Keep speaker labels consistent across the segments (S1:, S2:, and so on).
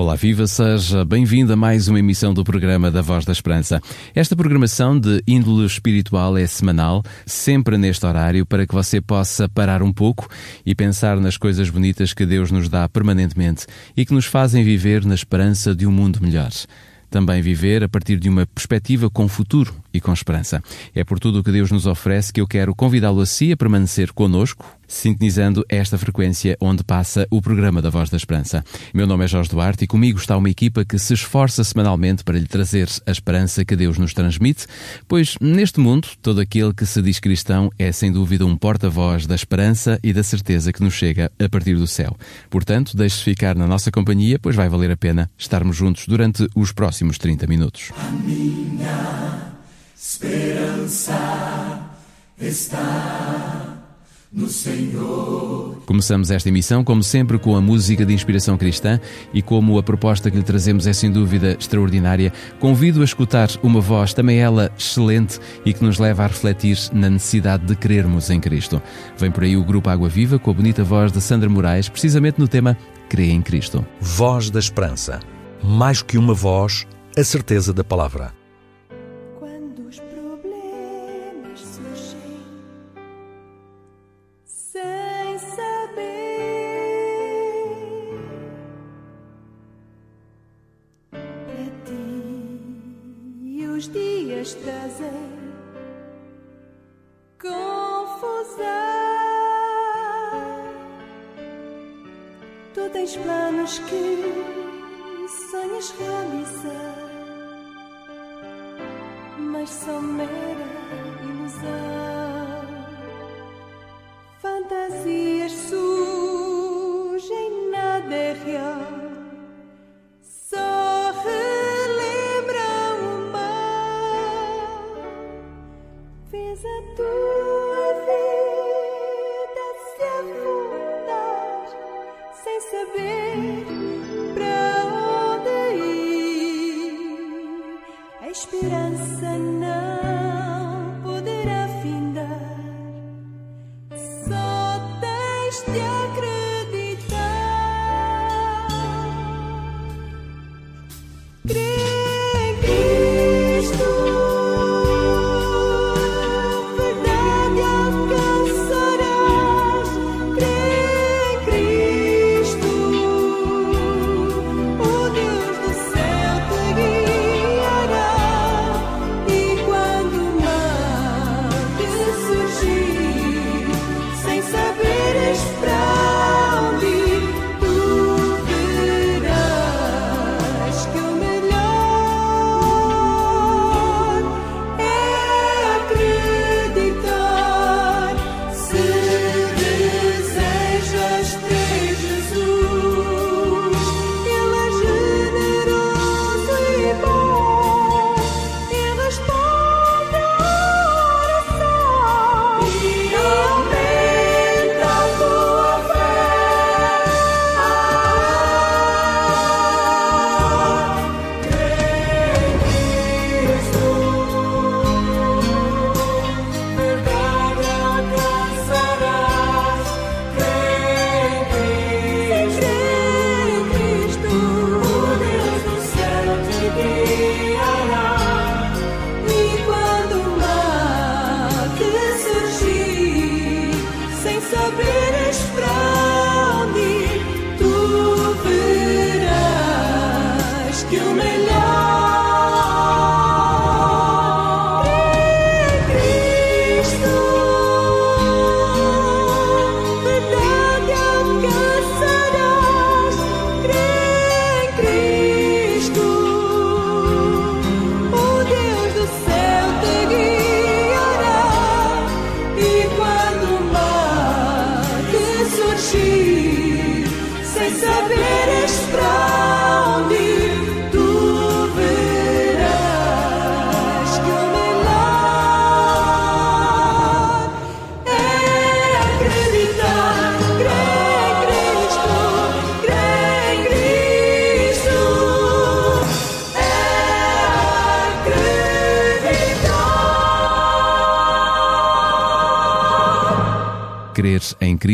S1: Olá, viva, seja bem-vindo a mais uma emissão do programa da Voz da Esperança. Esta programação de índole espiritual é semanal, sempre neste horário, para que você possa parar um pouco e pensar nas coisas bonitas que Deus nos dá permanentemente e que nos fazem viver na esperança de um mundo melhor. Também viver a partir de uma perspectiva com futuro e com esperança. É por tudo o que Deus nos oferece que eu quero convidá-lo a si a permanecer conosco, sintonizando esta frequência onde passa o programa da Voz da Esperança. Meu nome é Jorge Duarte e comigo está uma equipa que se esforça semanalmente para lhe trazer a esperança que Deus nos transmite, pois neste mundo todo aquele que se diz cristão é sem dúvida um porta-voz da esperança e da certeza que nos chega a partir do céu. Portanto, deixe-se ficar na nossa companhia, pois vai valer a pena estarmos juntos durante os próximos 30 minutos.
S2: A minha esperança está no Senhor.
S1: Começamos esta emissão, como sempre, com a música de inspiração cristã e como a proposta que lhe trazemos é sem dúvida extraordinária, convido a escutar uma voz, também ela excelente e que nos leva a refletir na necessidade de crermos em Cristo. Vem por aí o grupo Água Viva com a bonita voz de Sandra Moraes, precisamente no tema Crê em Cristo.
S3: Voz da Esperança. Mais que uma voz, a certeza da palavra.
S4: Dias trazem confusão. Tu tens planos que sonhas realizar mas são mera ilusão. Tens de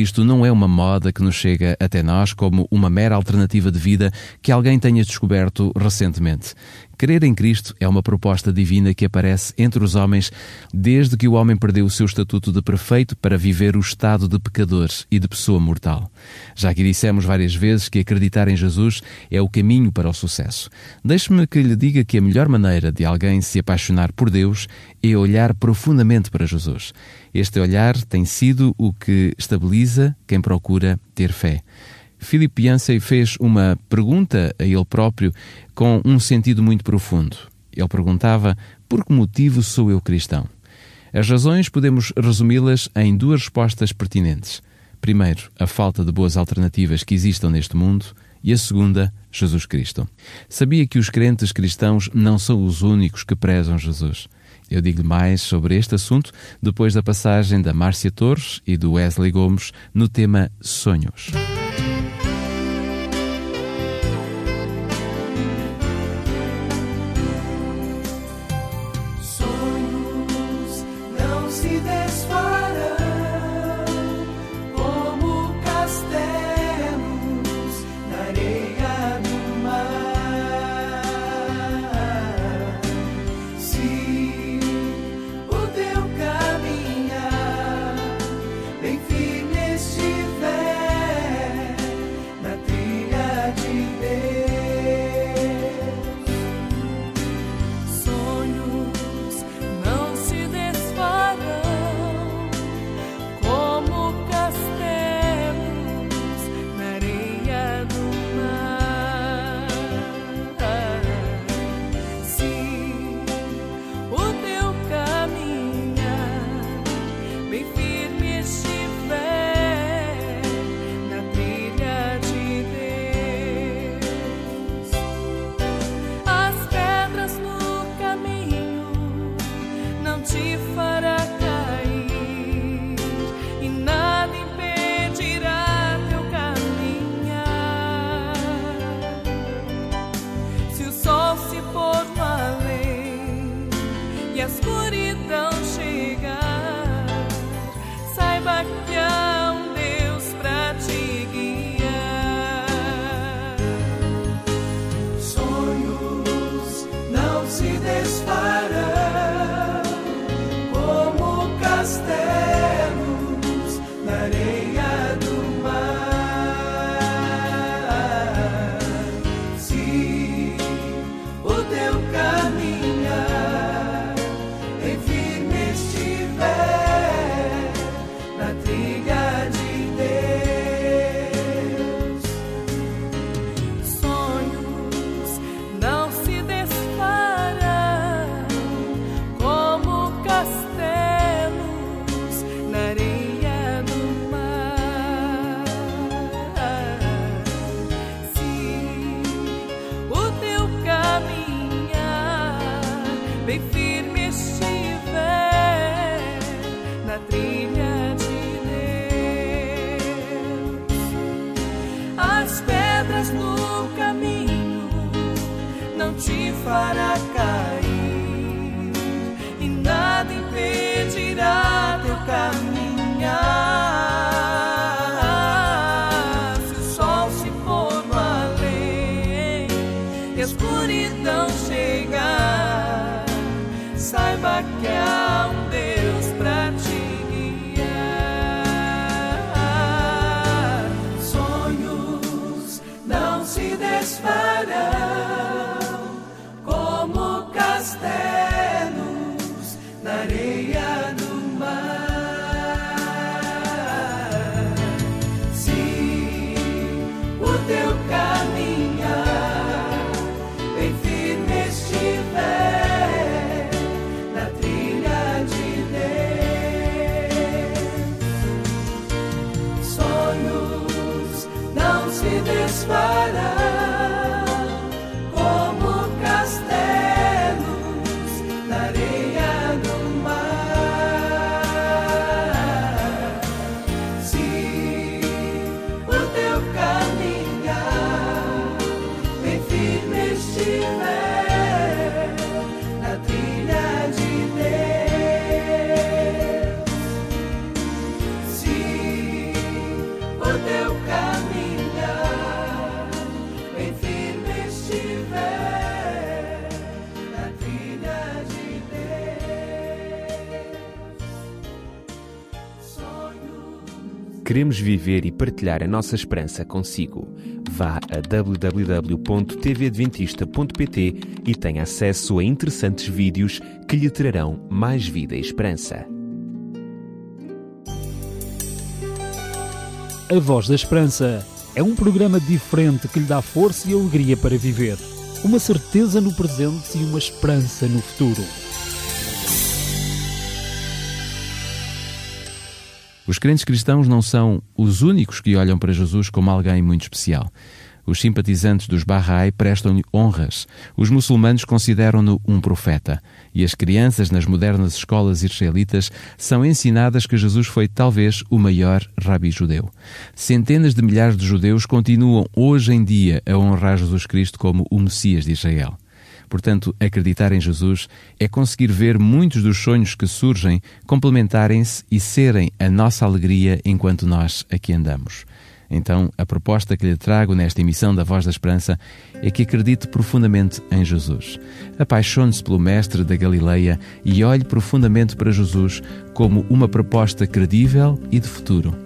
S4: em Cristo
S1: não é uma moda que nos chega até nós como uma mera alternativa de vida que alguém tenha descoberto recentemente. Crer em Cristo é uma proposta divina que aparece entre os homens desde que o homem perdeu o seu estatuto de perfeito para viver o estado de pecador e de pessoa mortal. Já que dissemos várias vezes que acreditar em Jesus é o caminho para o sucesso. Deixe-me que lhe diga que a melhor maneira de alguém se apaixonar por Deus é olhar profundamente para Jesus. Este olhar tem sido o que estabiliza quem procura ter fé. Philip Yancey fez uma pergunta a ele próprio com um sentido muito profundo. Ele perguntava: Por que motivo sou eu cristão? As razões podemos resumi-las em duas respostas pertinentes. Primeiro, a falta de boas alternativas que existam neste mundo, e a segunda, Jesus Cristo. Sabia que os crentes cristãos não são os únicos que prezam Jesus. Eu digo-lhe mais sobre este assunto depois da passagem da Márcia Torres e do Wesley Gomes no tema. Sonhos
S5: te fará se
S4: desfarão
S6: Queremos viver e partilhar a nossa esperança consigo. Vá a www.tvadventista.pt e tenha acesso a interessantes vídeos que lhe trarão mais vida e esperança.
S7: A Voz da Esperança é um programa diferente que lhe dá força e alegria para viver. Uma certeza no presente e uma esperança no futuro.
S1: Os crentes cristãos não são os únicos que olham para Jesus como alguém muito especial. Os simpatizantes dos Bahá'í prestam-lhe honras. Os muçulmanos consideram-no um profeta. E as crianças nas modernas escolas israelitas são ensinadas que Jesus foi talvez o maior rabi judeu. Centenas de milhares de judeus continuam hoje em dia a honrar Jesus Cristo como o Messias de Israel. Portanto, acreditar em Jesus é conseguir ver muitos dos sonhos que surgem complementarem-se e serem a nossa alegria enquanto nós aqui andamos. Então, a proposta que lhe trago nesta emissão da Voz da Esperança é que acredite profundamente em Jesus. Apaixone-se pelo Mestre da Galileia e olhe profundamente para Jesus como uma proposta credível e de futuro.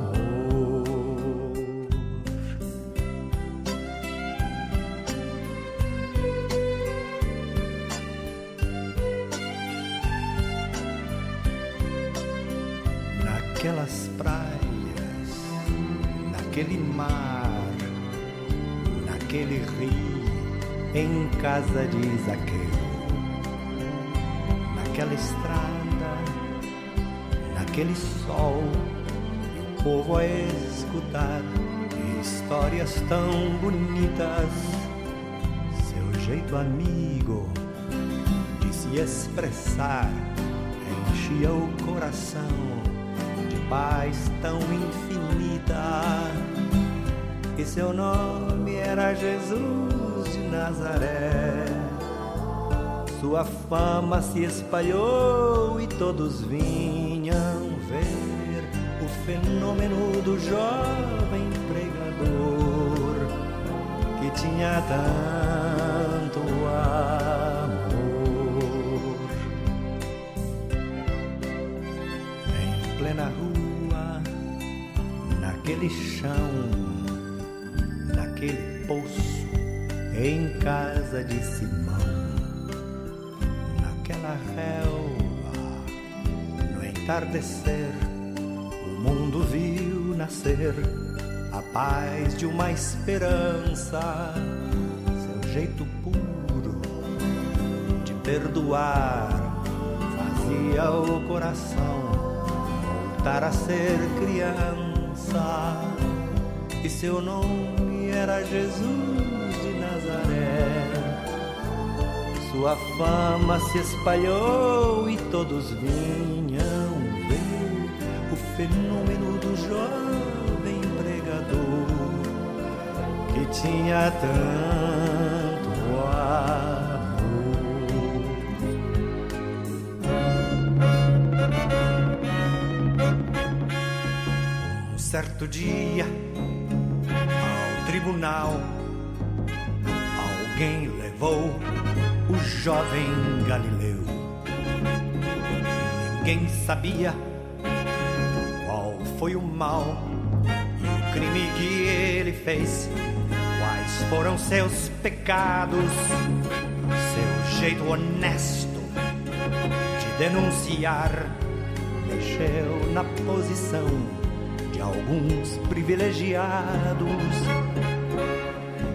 S8: Em casa de Zaqueu, naquela estrada, naquele sol, e o povo a escutar histórias tão bonitas, seu jeito amigo de se expressar enchia o coração de paz tão infinita. E seu nome era Jesus Nazaré. Sua fama se espalhou e todos vinham ver o fenômeno do jovem pregador que tinha tanto amor. Em plena rua, naquele chão, naquele poço, em casa de Simão, naquela relva, no entardecer, o mundo viu nascer a paz de uma esperança, seu jeito puro de perdoar fazia o coração voltar a ser criança. E seu nome era Jesus Sua fama se espalhou e todos vinham ver o fenômeno do jovem pregador que tinha tanto amor. Um certo dia, ao tribunal, alguém levou o jovem Galileu. Ninguém sabia qual foi o mal e o crime que ele fez. Quais foram seus pecados, seu jeito honesto de denunciar mexeu na posição de alguns privilegiados.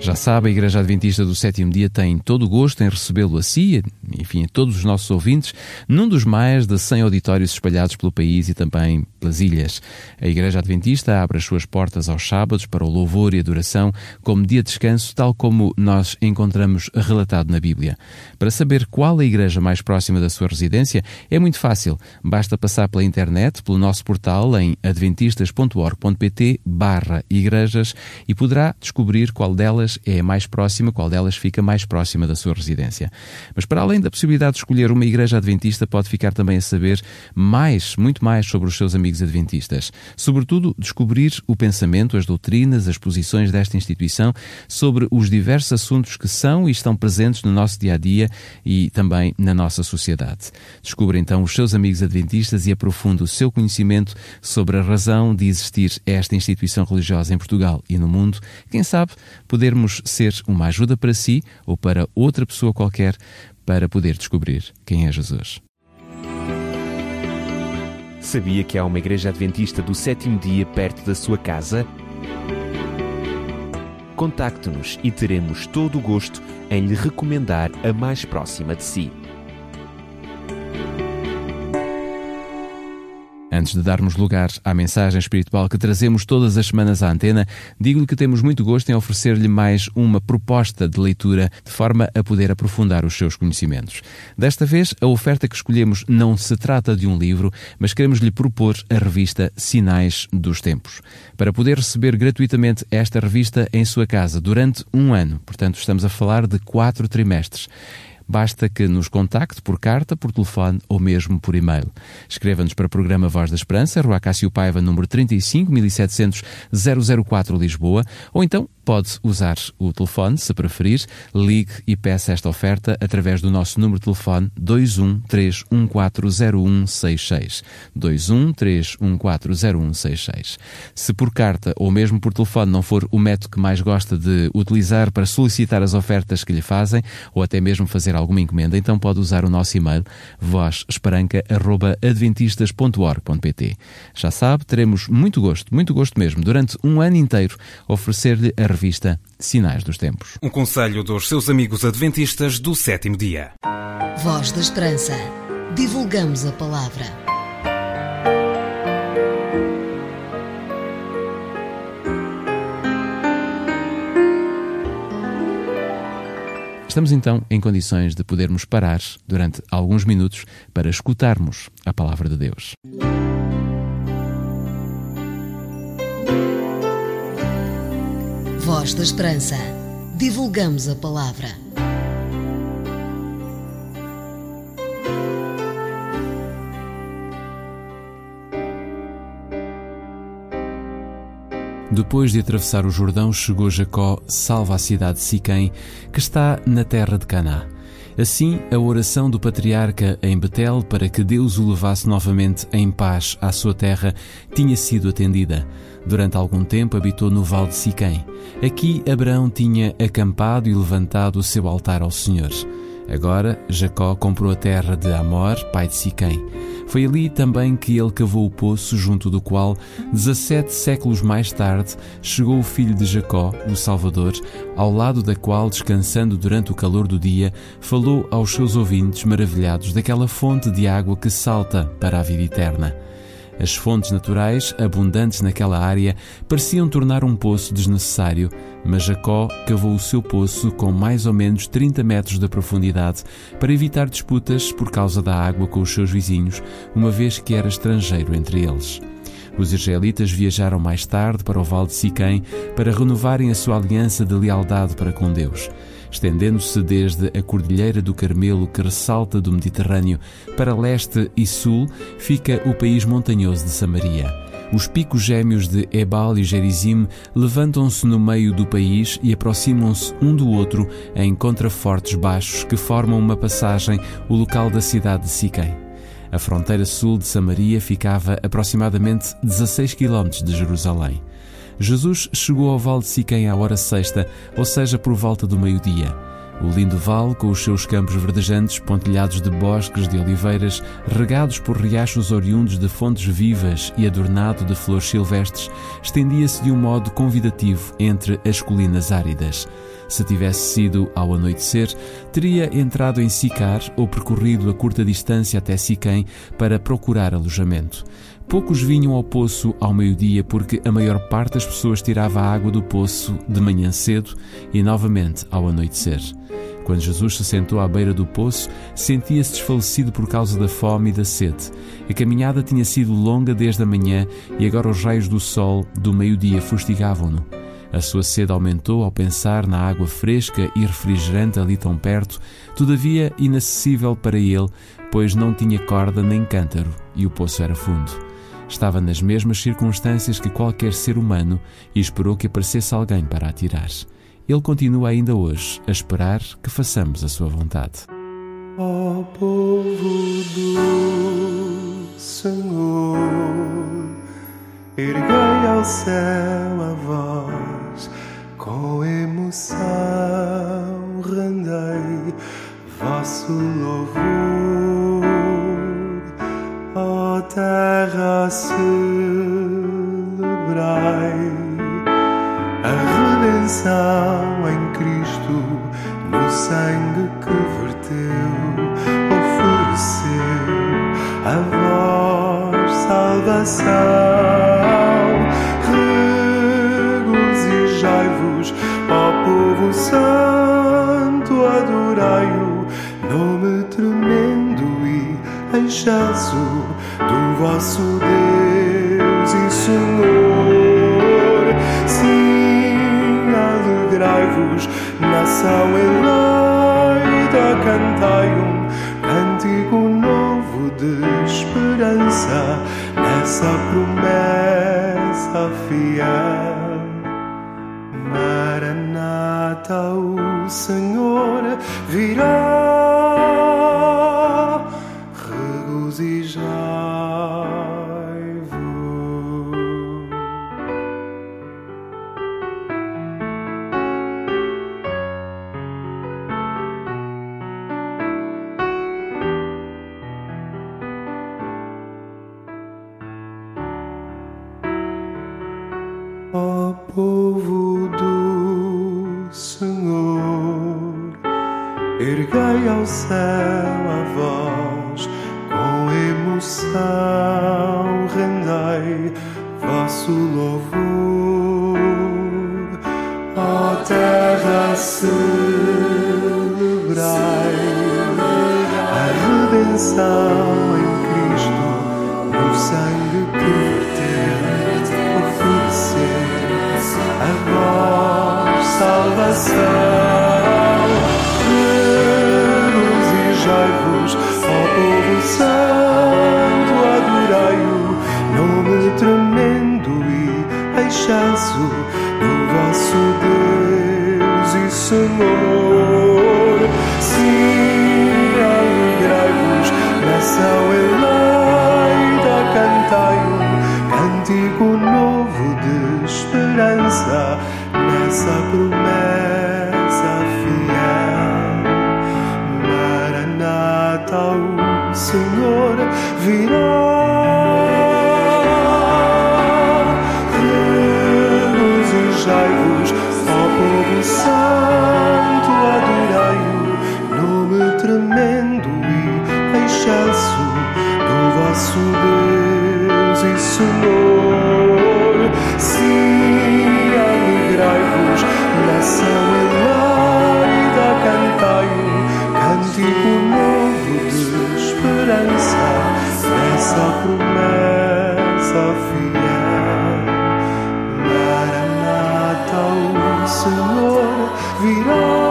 S1: Já sabe, a Igreja Adventista do Sétimo Dia tem todo o gosto em recebê-lo a si, enfim, a todos os nossos ouvintes, num dos mais de 100 auditórios espalhados pelo país e também pelas ilhas. A Igreja Adventista abre as suas portas aos sábados para o louvor e adoração como dia de descanso, tal como nós encontramos relatado na Bíblia. Para saber qual a igreja mais próxima da sua residência, é muito fácil. Basta passar pela internet, pelo nosso portal em adventistas.org.pt barra igrejas e poderá descobrir qual delas é a mais próxima, qual delas fica mais próxima da sua residência. Mas para além da possibilidade de escolher uma igreja adventista, pode ficar também a saber mais, muito mais sobre os seus amigos adventistas. Sobretudo, descobrir o pensamento, as doutrinas, as posições desta instituição sobre os diversos assuntos que são e estão presentes no nosso dia a dia e também na nossa sociedade. Descubra então os seus amigos adventistas e aprofunda o seu conhecimento sobre a razão de existir esta instituição religiosa em Portugal e no mundo. Quem sabe podermos ser uma ajuda para si ou para outra pessoa qualquer para poder descobrir quem é Jesus.
S6: Sabia que há uma igreja adventista do sétimo dia perto da sua casa? Contacte-nos e teremos todo o gosto em lhe recomendar a mais próxima de si.
S1: Antes de darmos lugar à mensagem espiritual que trazemos todas as semanas à antena, digo-lhe que temos muito gosto em oferecer-lhe mais uma proposta de leitura de forma a poder aprofundar os seus conhecimentos. Desta vez, a oferta que escolhemos não se trata de um livro, mas queremos lhe propor a revista Sinais dos Tempos. Para poder receber gratuitamente esta revista em sua casa durante um ano, portanto, estamos a falar de quatro trimestres. Basta que nos contacte por carta, por telefone ou mesmo por e-mail. Escreva-nos para o programa Voz da Esperança, Rua Cássio Paiva, número 35 1700 004 Lisboa, ou então pode usar o telefone, se preferir, ligue e peça esta oferta através do nosso número de telefone 213140166. 213140166. Se por carta ou mesmo por telefone não for o método que mais gosta de utilizar para solicitar as ofertas que lhe fazem ou até mesmo fazer alguma encomenda, então pode usar o nosso e-mail vozesperanca.adventistas.org.pt. Já sabe, teremos muito gosto, muito gosto mesmo, durante um ano inteiro, oferecer-lhe a revista Sinais dos Tempos.
S9: Um conselho dos seus amigos adventistas do sétimo dia.
S10: Voz da Esperança. Divulgamos a palavra.
S1: Estamos então em condições de podermos parar durante alguns minutos para escutarmos a palavra de Deus.
S10: Voz da Esperança. Divulgamos a palavra.
S1: Depois de atravessar o Jordão, chegou Jacó, salva a cidade de Siquém, que está na terra de Caná. Assim, a oração do patriarca em Betel para que Deus o levasse novamente em paz à sua terra tinha sido atendida. Durante algum tempo habitou no Vale de Siquém. Aqui Abraão tinha acampado e levantado o seu altar ao Senhor. Agora, Jacó comprou a terra de Amor, pai de Siquém. Foi ali também que ele cavou o poço junto do qual, 17 séculos mais tarde, chegou o filho de Jacó, o Salvador, ao lado da qual, descansando durante o calor do dia, falou aos seus ouvintes maravilhados daquela fonte de água que salta para a vida eterna. As fontes naturais, abundantes naquela área, pareciam tornar um poço desnecessário, mas Jacó cavou o seu poço com mais ou menos 30 metros de profundidade para evitar disputas por causa da água com os seus vizinhos, uma vez que era estrangeiro entre eles. Os israelitas viajaram mais tarde para o Vale de Siquém para renovarem a sua aliança de lealdade para com Deus estendendo-se desde a Cordilheira do Carmelo, que ressalta do Mediterrâneo, para leste e sul, fica o país montanhoso de Samaria. Os picos gêmeos de Ebal e Gerizim levantam-se no meio do país e aproximam-se um do outro em contrafortes baixos que formam uma passagem, o local da cidade de Siquém. A fronteira sul de Samaria ficava aproximadamente 16 quilómetros de Jerusalém. Jesus chegou ao vale de Siquém à hora sexta, ou seja, por volta do meio-dia. O lindo vale, com os seus campos verdejantes, pontilhados de bosques de oliveiras, regados por riachos oriundos de fontes vivas e adornado de flores silvestres, estendia-se de um modo convidativo entre as colinas áridas. Se tivesse sido ao anoitecer, teria entrado em Sicar ou percorrido a curta distância até Siquém para procurar alojamento. Poucos vinham ao poço ao meio-dia porque a maior parte das pessoas tirava a água do poço de manhã cedo e novamente ao anoitecer. Quando Jesus se sentou à beira do poço, sentia-se desfalecido por causa da fome e da sede. A caminhada tinha sido longa desde a manhã e agora os raios do sol do meio-dia fustigavam-no. A sua sede aumentou ao pensar na água fresca e refrigerante ali tão perto, todavia inacessível para ele, pois não tinha corda nem cântaro e o poço era fundo. Estava nas mesmas circunstâncias que qualquer ser humano e esperou que aparecesse alguém para atirar. Ele continua ainda hoje a esperar que façamos a sua vontade.
S11: Ó povo do Senhor, erguei ao céu a voz, com emoção rendei vosso louvor. Terra, celebrai a redenção em Cristo, no sangue que verteu, ofereceu a vós salvação. Regozijai-vos, ó povo santo, adorai-o, nome tremendo e excelso vosso Deus e Senhor. Sim, alegrai-vos, nação eleita, cantai um cântico novo de esperança nessa promessa fiel. Maranata, o Senhor virá. Povo do Senhor, erguei ao céu a voz, com emoção rendei vosso louvor. Ó terra, celebrai a redenção excelso do vosso Deus e Senhor. Senhor virá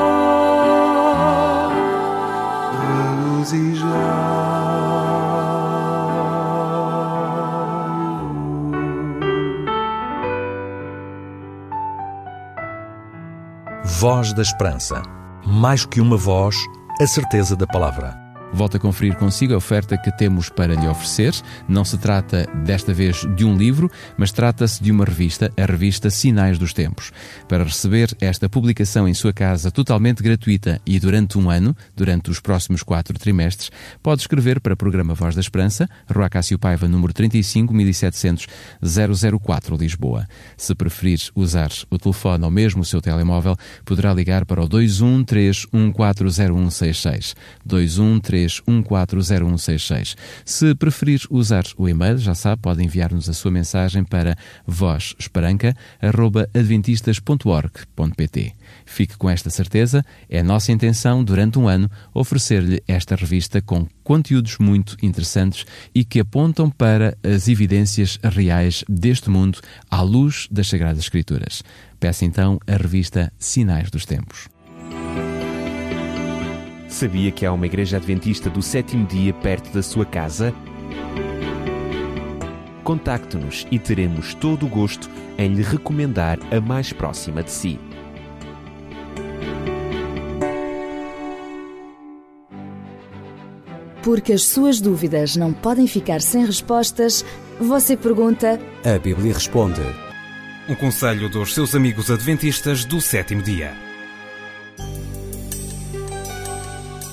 S3: Voz da Esperança. Mais que uma voz, a certeza da palavra.
S1: Volto a conferir consigo a oferta que temos para lhe oferecer. Não se trata desta vez de um livro, mas trata-se de uma revista, a revista Sinais dos Tempos. Para receber esta publicação em sua casa totalmente gratuita e durante um ano, durante os próximos quatro trimestres, pode escrever para o programa Voz da Esperança, Rua Cássio Paiva, número 35 1700 004, Lisboa. Se preferir usar o telefone ou mesmo o seu telemóvel, poderá ligar para o 213140166. 213 140166. Se preferir usar o e-mail, já sabe, pode enviar-nos a sua mensagem para vozesperanca.adventistas.org.pt. Fique com esta certeza, é nossa intenção, durante um ano, oferecer-lhe esta revista com conteúdos muito interessantes e que apontam para as evidências reais deste mundo à luz das Sagradas Escrituras. Peça então a revista Sinais dos Tempos.
S6: Sabia que há uma igreja adventista do sétimo dia perto da sua casa? Contacte-nos e teremos todo o gosto em lhe recomendar a mais próxima de si.
S12: Porque as suas dúvidas não podem ficar sem respostas, você pergunta.
S13: A Bíblia responde.
S9: Um conselho dos seus amigos adventistas do sétimo dia.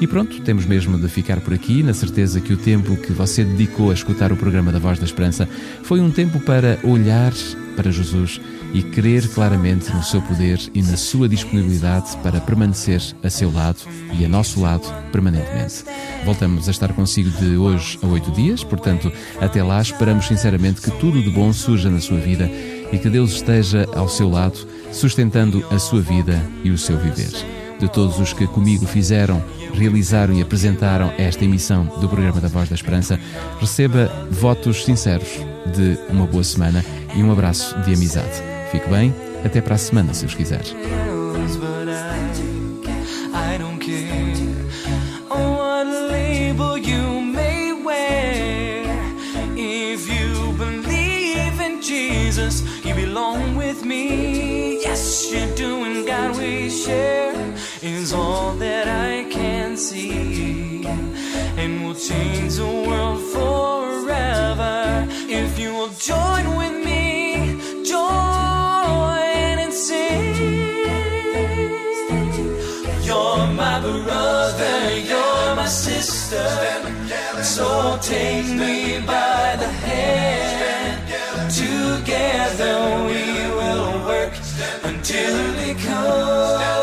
S1: E pronto, temos mesmo de ficar por aqui, na certeza que o tempo que você dedicou a escutar o programa da Voz da Esperança foi um tempo para olhar para Jesus e crer claramente no seu poder e na sua disponibilidade para permanecer a seu lado e a nosso lado permanentemente. Voltamos a estar consigo de hoje a oito dias, portanto, até lá esperamos sinceramente que tudo de bom surja na sua vida e que Deus esteja ao seu lado, sustentando a sua vida e o seu viver. De todos os que comigo fizeram, realizaram e apresentaram esta emissão do programa da Voz da Esperança, receba votos sinceros de uma boa semana e um abraço de amizade. Fique bem, até para a semana, se os quiser.
S2: Share is all that I see. And we'll change the world forever if you will join with me. Join and sing. You're my brother, you're my sister. So take me by the hand. Together we will work until it comes.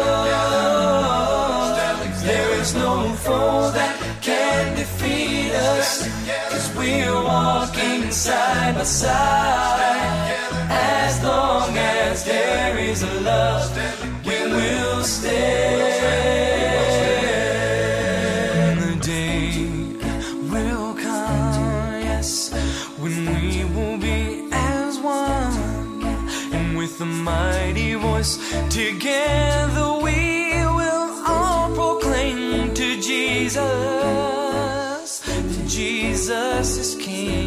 S2: Walking side by side. As long as there is a love, we will stand. The day will come, yes, when we will be as one. And with a mighty voice, together we will all proclaim to Jesus that Jesus is King.